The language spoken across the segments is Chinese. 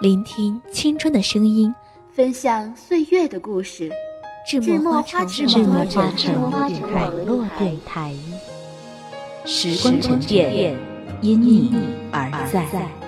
聆听青春的声音，分享岁月的故事。智墨花城网络电台，时光沉淀，因你而在。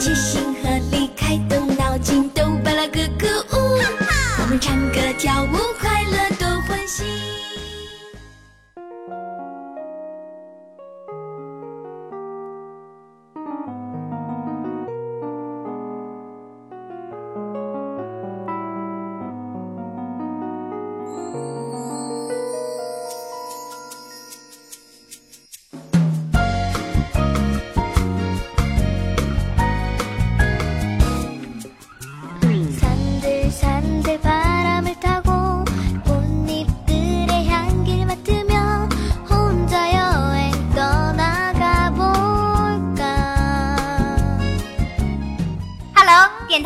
齐心合力，开动脑筋，都巴拉个歌舞！我们唱歌跳舞，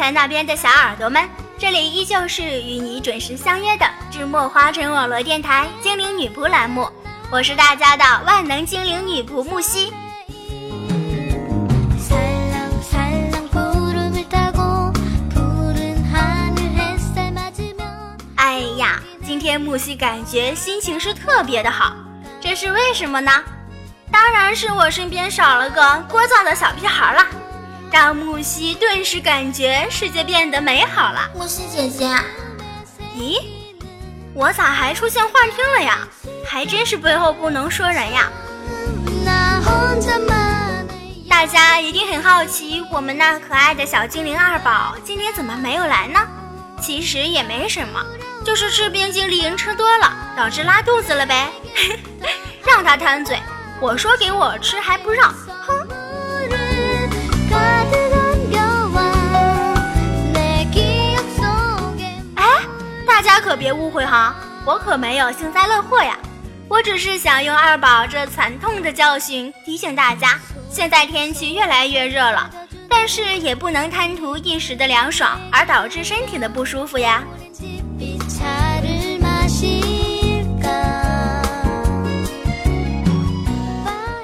台那边的小耳朵们，这里依旧是与你准时相约的智墨花城网络电台精灵女仆栏目，我是大家的万能精灵女仆木西。哎呀，今天木西感觉心情是特别的好，这是为什么呢？当然是我身边少了个聒噪的小屁孩了。让木西顿时感觉世界变得美好了。木西姐姐，咦，我咋还出现幻听了呀？还真是背后不能说人呀。大家一定很好奇，我们那可爱的小精灵二宝今天怎么没有来呢？其实也没什么，就是吃冰激凌吃多了，导致拉肚子了呗。让他贪嘴，我说给我吃还不让，可别误会哈，我可没有幸灾乐祸呀，我只是想用二宝这惨痛的教训提醒大家，现在天气越来越热了，但是也不能贪图一时的凉爽而导致身体的不舒服呀。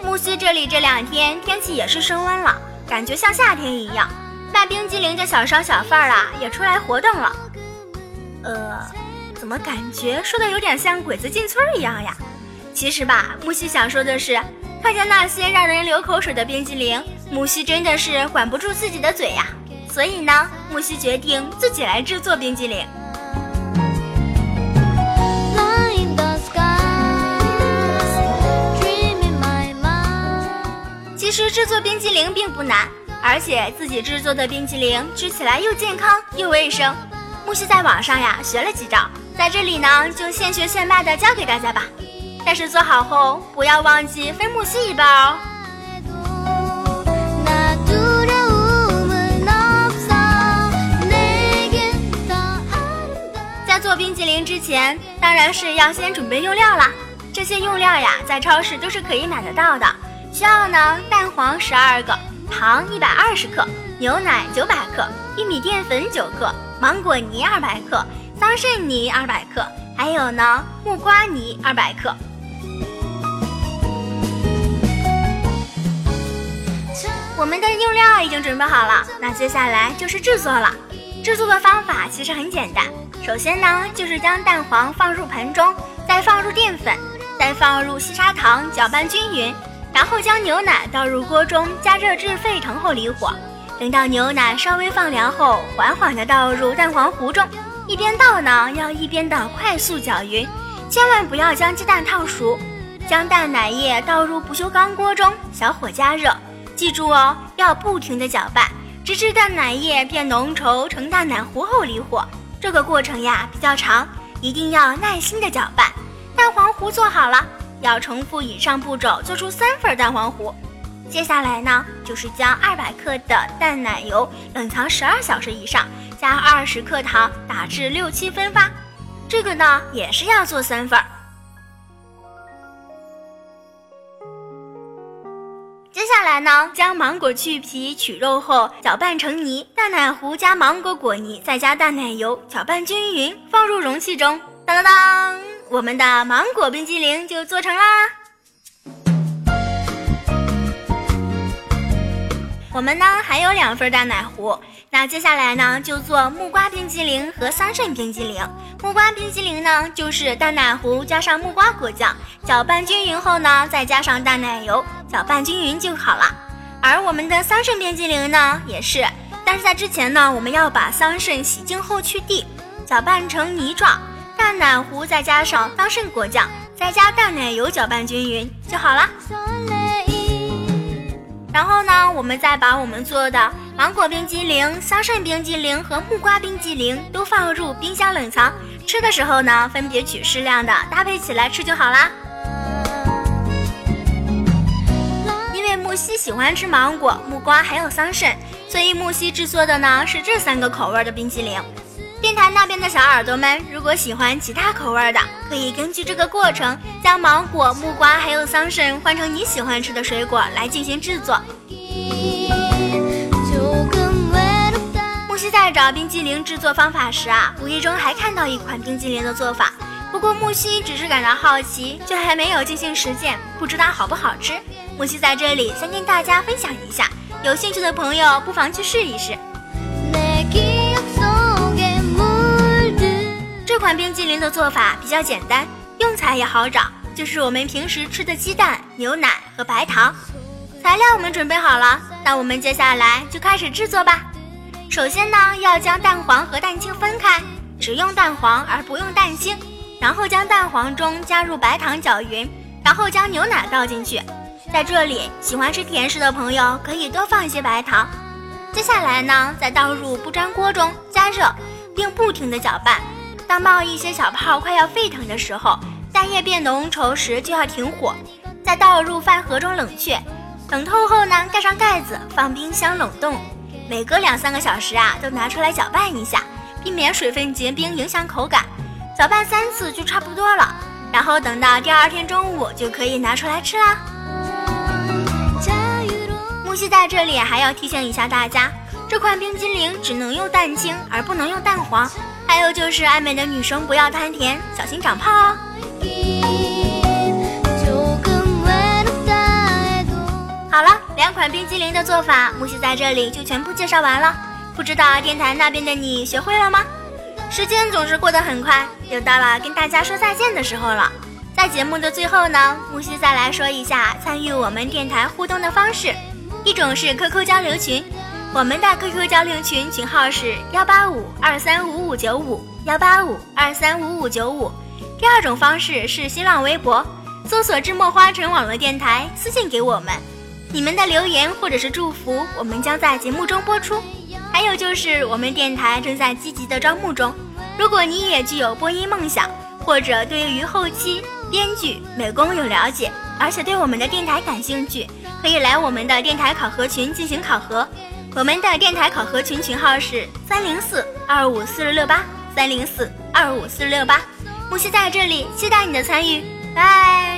木西这里这两天天气也是升温了，感觉像夏天一样，卖冰激凌的小商小贩啊也出来活动了。呃，怎么感觉说的有点像鬼子进村一样呀？其实吧，木西想说的是，看见那些让人流口水的冰激凌，木西真的是管不住自己的嘴呀。所以呢，木西决定自己来制作冰激凌。其实制作冰激凌并不难，而且自己制作的冰激凌吃起来又健康又卫生。木西在网上呀学了几招，在这里呢就现学现卖的教给大家吧。但是做好后不要忘记分木西一半哦。在做冰激凌之前，当然是要先准备用料啦。这些用料呀，在超市都是可以买得到的。需要呢蛋黄十二个，糖一百二十克，牛奶九百克，玉米淀粉九克。芒果泥二百克，桑葚泥二百克，还有呢木瓜泥二百克。我们的用料已经准备好了，那接下来就是制作了。制作的方法其实很简单，首先呢就是将蛋黄放入盆中，再放入淀粉，再放入细砂糖，搅拌均匀，然后将牛奶倒入锅中，加热至沸腾后离火，等到牛奶稍微放凉后，缓缓的倒入蛋黄糊中。一边倒呢，要一边的快速搅匀，千万不要将鸡蛋烫熟。将蛋奶液倒入不锈钢锅中，小火加热，记住哦，要不停的搅拌，直至蛋奶液变浓稠成蛋奶糊后离火。这个过程呀比较长，一定要耐心的搅拌。蛋黄糊做好了，要重复以上步骤做出三份蛋黄糊。接下来呢，就是将二百克的淡奶油冷藏十二小时以上，加二十克糖打至六七分发。这个呢也是要做三份儿。接下来呢，将芒果去皮取肉后搅拌成泥，淡奶糊加芒果果泥，再加淡奶油搅拌均匀，放入容器中。当当当，我们的芒果冰激凌就做成啦！我们呢还有两份蛋奶糊，那接下来呢就做木瓜冰激凌和桑葚冰激凌。木瓜冰激凌呢就是蛋奶糊加上木瓜果酱，搅拌均匀后呢再加上淡奶油，搅拌均匀就好了。而我们的桑葚冰激凌呢也是，但是在之前呢我们要把桑葚洗净后去蒂，搅拌成泥状，淡奶糊再加上桑葚果酱，再加淡奶油搅拌均匀就好了。然后呢，我们再把我们做的芒果冰激凌、桑葚冰激凌和木瓜冰激凌都放入冰箱冷藏。吃的时候呢，分别取适量的搭配起来吃就好啦。因为木西喜欢吃芒果、木瓜还有桑葚，所以木西制作的呢是这三个口味的冰激凌。电台那边的小耳朵们，如果喜欢其他口味的，可以根据这个过程，将芒果、木瓜还有桑葚换成你喜欢吃的水果来进行制作。木西在找冰激凌制作方法时啊，无意中还看到一款冰激凌的做法，不过木西只是感到好奇，就还没有进行实践，不知道好不好吃。木西在这里先跟大家分享一下，有兴趣的朋友不妨去试一试。这款冰激凌的做法比较简单，用材也好找，就是我们平时吃的鸡蛋、牛奶和白糖。材料我们准备好了，那我们接下来就开始制作吧。首先呢，要将蛋黄和蛋清分开，只用蛋黄而不用蛋清。然后将蛋黄中加入白糖搅匀，然后将牛奶倒进去。在这里，喜欢吃甜食的朋友可以多放一些白糖。接下来呢，再倒入不粘锅中加热，并不停地搅拌。当冒一些小泡，快要沸腾的时候，蛋液变浓稠时就要停火，再倒入饭盒中冷却。冷透后呢，盖上盖子放冰箱冷冻。每隔两三个小时啊，都拿出来搅拌一下，避免水分结冰影响口感。搅拌三次就差不多了，然后等到第二天中午就可以拿出来吃啦。木西在这里还要提醒一下大家，这款冰激凌只能用蛋清，而不能用蛋黄。还有就是爱美的女生不要贪甜，小心长胖哦。好了，两款冰激凌的做法，木西在这里就全部介绍完了。不知道电台那边的你学会了吗？时间总是过得很快，又到了跟大家说再见的时候了。在节目的最后呢，木西再来说一下参与我们电台互动的方式，一种是 QQ 交流群。我们的 QQ 交流群群号是幺八五二三五五九五幺八五二三五五九五。第二种方式是新浪微博，搜索“智墨花城网络电台”，私信给我们，你们的留言或者是祝福，我们将在节目中播出。还有就是我们电台正在积极的招募中，如果你也具有播音梦想，或者对于后期编剧、美工有了解，而且对我们的电台感兴趣，可以来我们的电台考核群进行考核。我们的电台考核群群号是三零四二五四六六八三零四二五四六八，木西在这里期待你的参与，拜。